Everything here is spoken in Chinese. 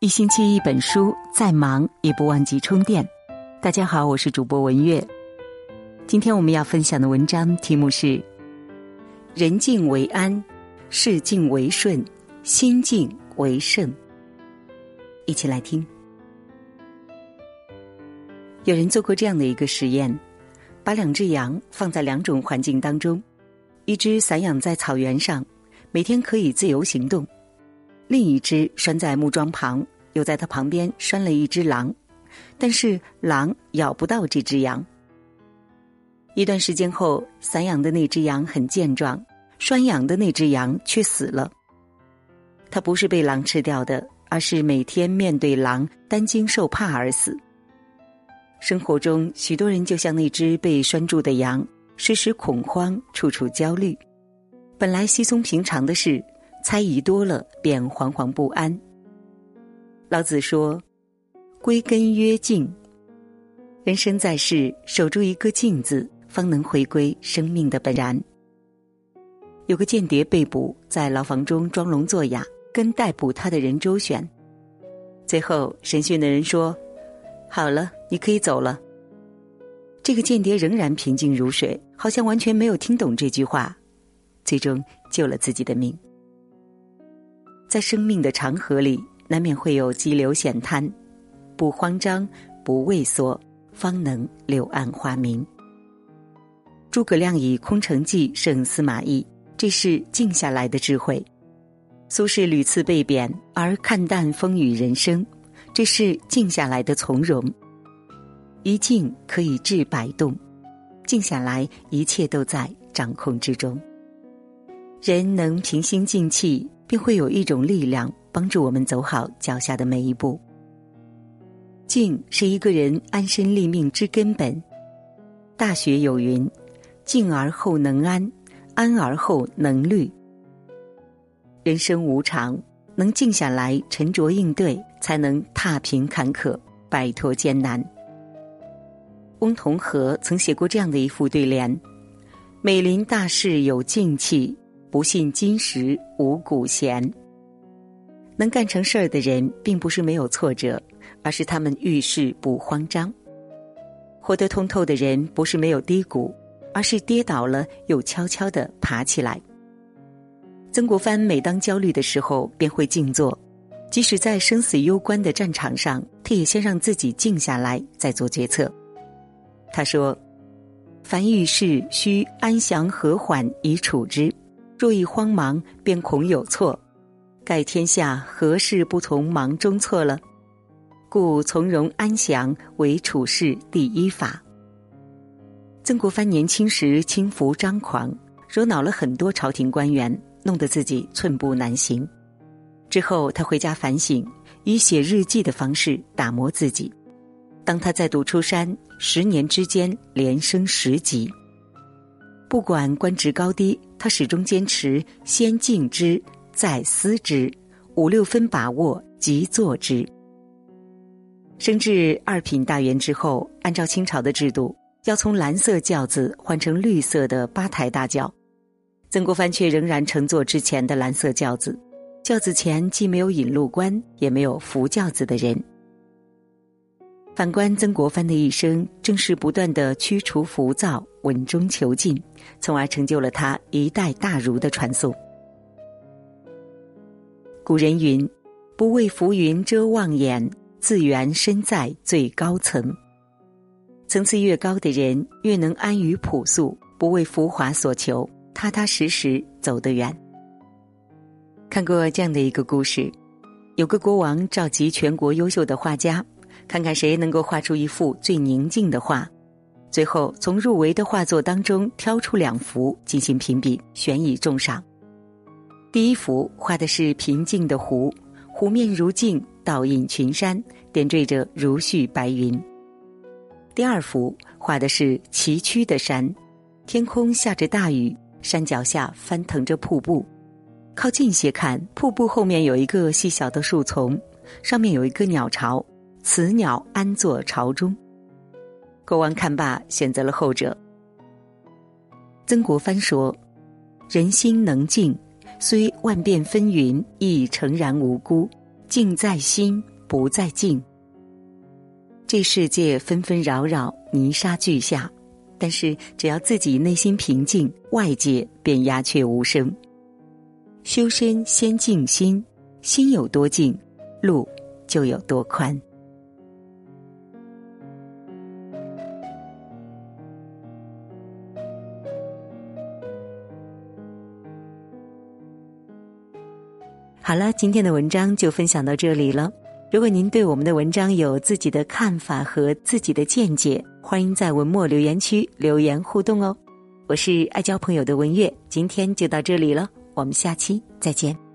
一星期一本书，再忙也不忘记充电。大家好，我是主播文月。今天我们要分享的文章题目是“人静为安，事静为顺，心静为胜”。一起来听。有人做过这样的一个实验，把两只羊放在两种环境当中，一只散养在草原上，每天可以自由行动。另一只拴在木桩旁，又在它旁边拴了一只狼，但是狼咬不到这只羊。一段时间后，散养的那只羊很健壮，拴养的那只羊却死了。它不是被狼吃掉的，而是每天面对狼担惊受怕而死。生活中，许多人就像那只被拴住的羊，时时恐慌，处处焦虑。本来稀松平常的事。猜疑多了，便惶惶不安。老子说：“归根曰静。”人生在世，守住一个“静”字，方能回归生命的本然。有个间谍被捕，在牢房中装聋作哑，跟逮捕他的人周旋。最后，审讯的人说：“好了，你可以走了。”这个间谍仍然平静如水，好像完全没有听懂这句话，最终救了自己的命。在生命的长河里，难免会有激流险滩，不慌张，不畏缩，方能柳暗花明。诸葛亮以空城计胜司马懿，这是静下来的智慧；苏轼屡次被贬而看淡风雨人生，这是静下来的从容。一静可以治百动，静下来，一切都在掌控之中。人能平心静气。便会有一种力量帮助我们走好脚下的每一步。静是一个人安身立命之根本。大学有云：“静而后能安，安而后能虑。”人生无常，能静下来沉着应对，才能踏平坎坷，摆脱艰难。翁同龢曾写过这样的一副对联：“美林大事有静气。”不信今时无古贤。能干成事儿的人，并不是没有挫折，而是他们遇事不慌张。活得通透的人，不是没有低谷，而是跌倒了又悄悄的爬起来。曾国藩每当焦虑的时候，便会静坐，即使在生死攸关的战场上，他也先让自己静下来，再做决策。他说：“凡遇事，须安详和缓以处之。”若一慌忙，便恐有错。盖天下何事不从忙中错了？故从容安详为处事第一法。曾国藩年轻时轻浮张狂，惹恼了很多朝廷官员，弄得自己寸步难行。之后他回家反省，以写日记的方式打磨自己。当他再度出山，十年之间连升十级。不管官职高低，他始终坚持先静之，再思之，五六分把握即做之。升至二品大员之后，按照清朝的制度，要从蓝色轿子换成绿色的八抬大轿，曾国藩却仍然乘坐之前的蓝色轿子，轿子前既没有引路官，也没有扶轿子的人。反观曾国藩的一生，正是不断的驱除浮躁、稳中求进，从而成就了他一代大儒的传颂。古人云：“不畏浮云遮望眼，自缘身在最高层。”层次越高的人，越能安于朴素，不为浮华所求，踏踏实实走得远。看过这样的一个故事：有个国王召集全国优秀的画家。看看谁能够画出一幅最宁静的画，最后从入围的画作当中挑出两幅进行评比，悬以重赏。第一幅画的是平静的湖，湖面如镜，倒映群山，点缀着如絮白云。第二幅画的是崎岖的山，天空下着大雨，山脚下翻腾着瀑布。靠近些看，瀑布后面有一个细小的树丛，上面有一个鸟巢。此鸟安坐巢中。国王看罢，选择了后者。曾国藩说：“人心能静，虽万变纷纭，亦诚然无辜；静在心，不在境。这世界纷纷扰扰，泥沙俱下，但是只要自己内心平静，外界便鸦雀无声。修身先静心，心有多静，路就有多宽。好了，今天的文章就分享到这里了。如果您对我们的文章有自己的看法和自己的见解，欢迎在文末留言区留言互动哦。我是爱交朋友的文月，今天就到这里了，我们下期再见。